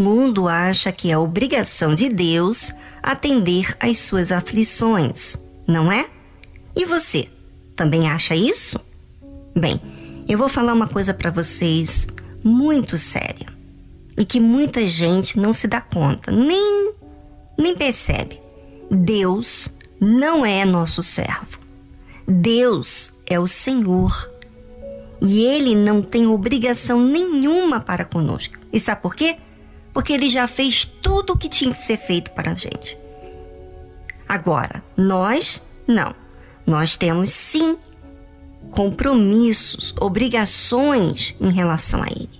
mundo acha que é obrigação de Deus atender às suas aflições, não é? E você, também acha isso? Bem, eu vou falar uma coisa para vocês muito séria e que muita gente não se dá conta, nem nem percebe. Deus não é nosso servo. Deus é o Senhor. E ele não tem obrigação nenhuma para conosco. E sabe por quê? Porque ele já fez tudo o que tinha que ser feito para a gente. Agora, nós não. Nós temos sim compromissos, obrigações em relação a ele.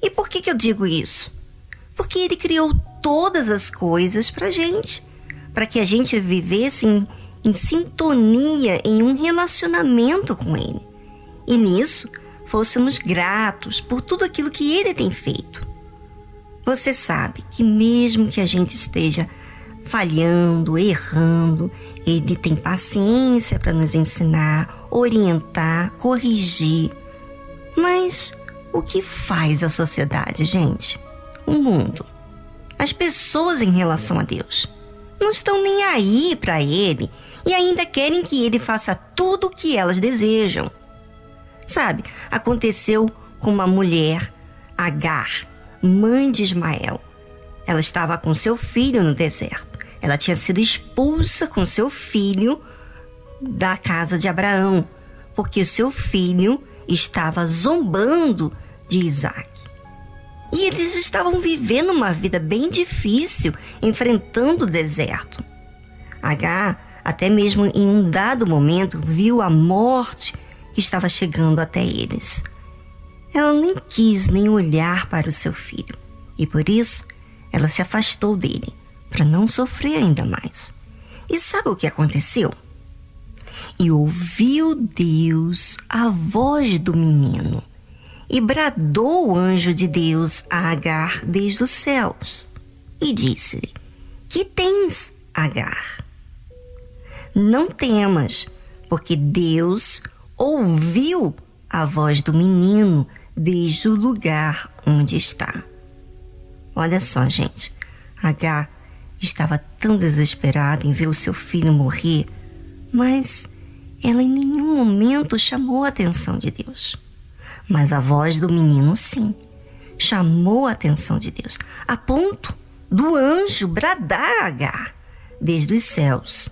E por que, que eu digo isso? Porque ele criou todas as coisas para gente, para que a gente vivesse em, em sintonia, em um relacionamento com ele. E nisso fôssemos gratos por tudo aquilo que ele tem feito. Você sabe que mesmo que a gente esteja falhando, errando, ele tem paciência para nos ensinar, orientar, corrigir. Mas o que faz a sociedade, gente? O mundo as pessoas em relação a Deus. Não estão nem aí para Ele e ainda querem que Ele faça tudo o que elas desejam. Sabe, aconteceu com uma mulher, Agar, mãe de Ismael. Ela estava com seu filho no deserto. Ela tinha sido expulsa com seu filho da casa de Abraão, porque seu filho estava zombando de Isaac. E eles estavam vivendo uma vida bem difícil, enfrentando o deserto. H, até mesmo em um dado momento, viu a morte que estava chegando até eles. Ela nem quis nem olhar para o seu filho e por isso ela se afastou dele para não sofrer ainda mais. E sabe o que aconteceu? E ouviu Deus a voz do menino e bradou o anjo de Deus a Agar desde os céus e disse-lhe: Que tens, Agar? Não temas, porque Deus ouviu a voz do menino desde o lugar onde está. Olha só, gente, Agar estava tão desesperada em ver o seu filho morrer, mas ela em nenhum momento chamou a atenção de Deus. Mas a voz do menino, sim, chamou a atenção de Deus, a ponto do anjo bradar a Agar desde os céus,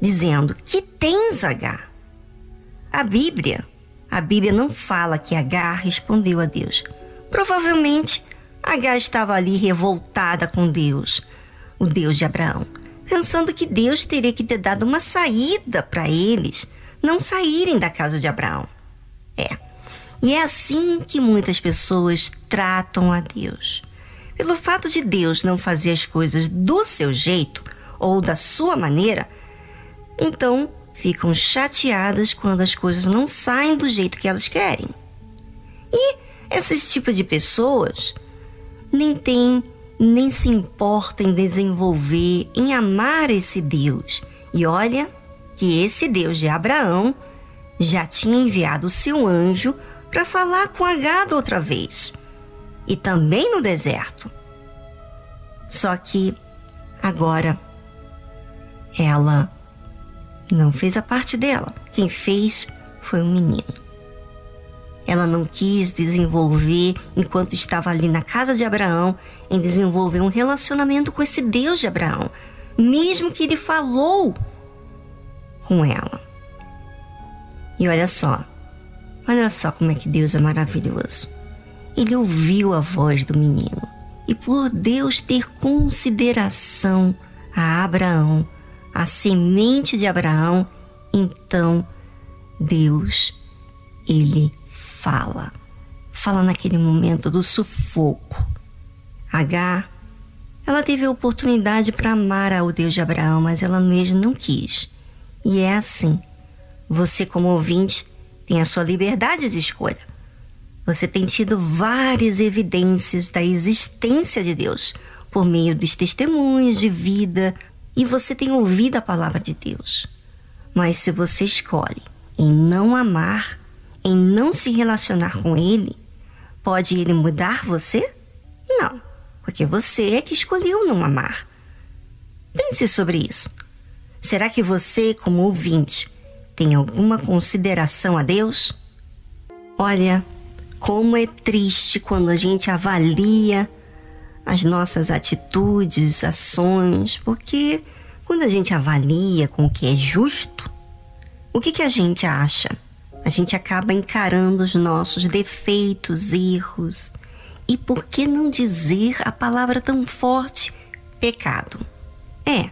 dizendo: Que tens, Agar? A Bíblia, a Bíblia não fala que Agar respondeu a Deus. Provavelmente Agar estava ali revoltada com Deus, o Deus de Abraão, pensando que Deus teria que ter dado uma saída para eles não saírem da casa de Abraão. É, e é assim que muitas pessoas tratam a Deus. Pelo fato de Deus não fazer as coisas do seu jeito ou da sua maneira, então ficam chateadas quando as coisas não saem do jeito que elas querem. E esses tipos de pessoas nem têm nem se importam em desenvolver, em amar esse Deus. E olha que esse Deus de Abraão já tinha enviado o seu anjo para falar com a gado outra vez. E também no deserto. Só que agora ela não fez a parte dela. Quem fez foi o menino. Ela não quis desenvolver, enquanto estava ali na casa de Abraão, em desenvolver um relacionamento com esse Deus de Abraão, mesmo que ele falou com ela. E olha só, Olha só como é que Deus é maravilhoso. Ele ouviu a voz do menino e, por Deus ter consideração a Abraão, a semente de Abraão, então Deus, ele fala. Fala naquele momento do sufoco. H, ela teve a oportunidade para amar ao Deus de Abraão, mas ela mesmo não quis. E é assim. Você, como ouvinte, tem a sua liberdade de escolha. Você tem tido várias evidências da existência de Deus por meio dos testemunhos de vida e você tem ouvido a palavra de Deus. Mas se você escolhe em não amar, em não se relacionar com Ele, pode Ele mudar você? Não, porque você é que escolheu não amar. Pense sobre isso. Será que você, como ouvinte, tem alguma consideração a Deus? Olha, como é triste quando a gente avalia as nossas atitudes, ações, porque quando a gente avalia com o que é justo, o que, que a gente acha? A gente acaba encarando os nossos defeitos, erros. E por que não dizer a palavra tão forte, pecado? É,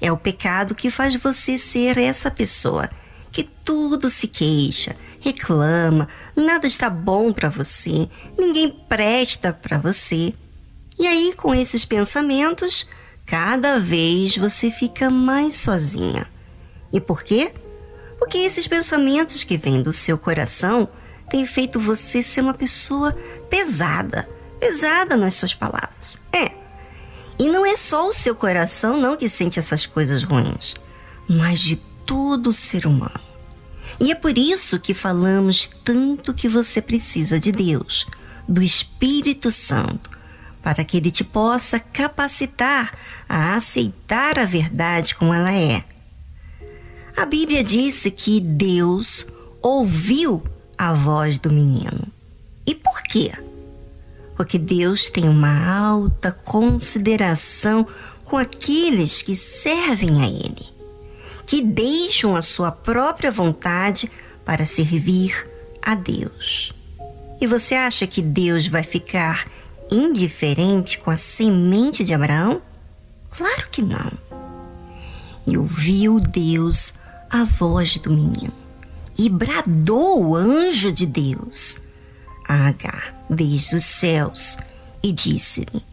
é o pecado que faz você ser essa pessoa que tudo se queixa, reclama, nada está bom para você, ninguém presta para você. E aí, com esses pensamentos, cada vez você fica mais sozinha. E por quê? Porque esses pensamentos que vêm do seu coração têm feito você ser uma pessoa pesada, pesada nas suas palavras. É. E não é só o seu coração não que sente essas coisas ruins, mas de todo ser humano. E é por isso que falamos tanto que você precisa de Deus, do Espírito Santo, para que ele te possa capacitar a aceitar a verdade como ela é. A Bíblia disse que Deus ouviu a voz do menino. E por quê? Porque Deus tem uma alta consideração com aqueles que servem a Ele que deixam a sua própria vontade para servir a Deus. E você acha que Deus vai ficar indiferente com a semente de Abraão? Claro que não. E ouviu Deus a voz do menino e bradou o anjo de Deus a Agar desde os céus e disse-lhe: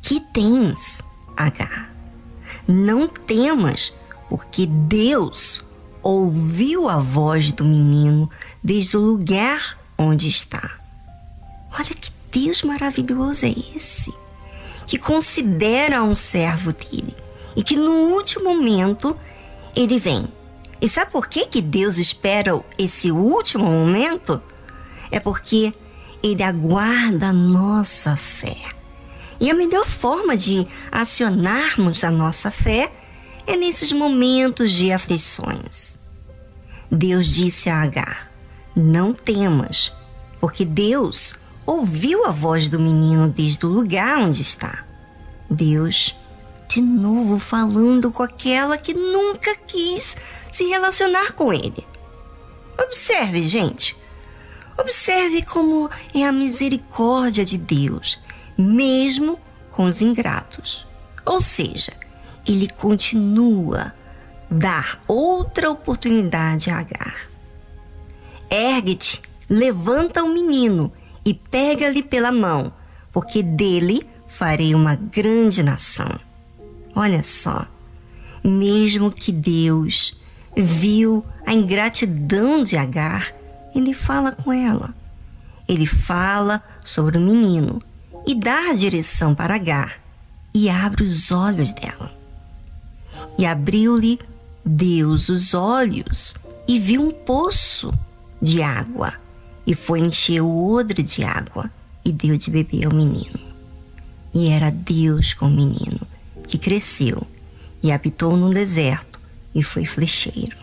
Que tens, Agar? Não temas, porque Deus ouviu a voz do menino desde o lugar onde está. Olha que Deus maravilhoso é esse, que considera um servo dele e que no último momento ele vem. E sabe por que, que Deus espera esse último momento? É porque ele aguarda a nossa fé. E a melhor forma de acionarmos a nossa fé é nesses momentos de aflições. Deus disse a Agar: Não temas, porque Deus ouviu a voz do menino desde o lugar onde está. Deus, de novo falando com aquela que nunca quis se relacionar com ele. Observe, gente. Observe como é a misericórdia de Deus, mesmo com os ingratos. Ou seja, ele continua dar outra oportunidade a Agar. Ergue-te, levanta o menino e pega-lhe pela mão, porque dele farei uma grande nação. Olha só, mesmo que Deus viu a ingratidão de Agar, ele fala com ela. Ele fala sobre o menino e dá a direção para Agar e abre os olhos dela. E abriu-lhe Deus os olhos e viu um poço de água. E foi encher o odre de água e deu de beber ao menino. E era Deus com o menino, que cresceu e habitou no deserto e foi flecheiro.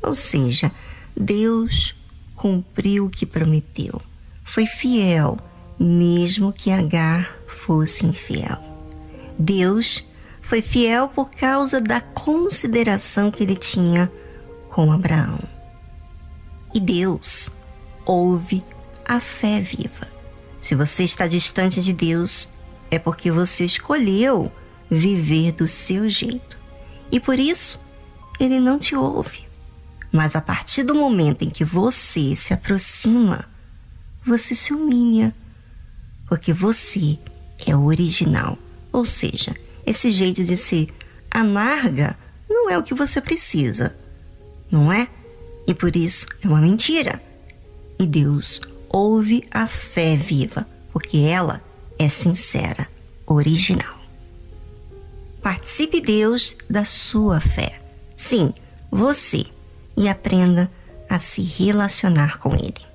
Ou seja, Deus cumpriu o que prometeu. Foi fiel, mesmo que Agar fosse infiel. Deus foi fiel por causa da consideração que ele tinha com Abraão. E Deus ouve a fé viva. Se você está distante de Deus, é porque você escolheu viver do seu jeito. E por isso, ele não te ouve. Mas a partir do momento em que você se aproxima, você se humilha, porque você é original, ou seja, esse jeito de ser amarga não é o que você precisa, não é? E por isso é uma mentira. E Deus ouve a fé viva, porque ela é sincera, original. Participe Deus da sua fé. Sim, você. E aprenda a se relacionar com Ele.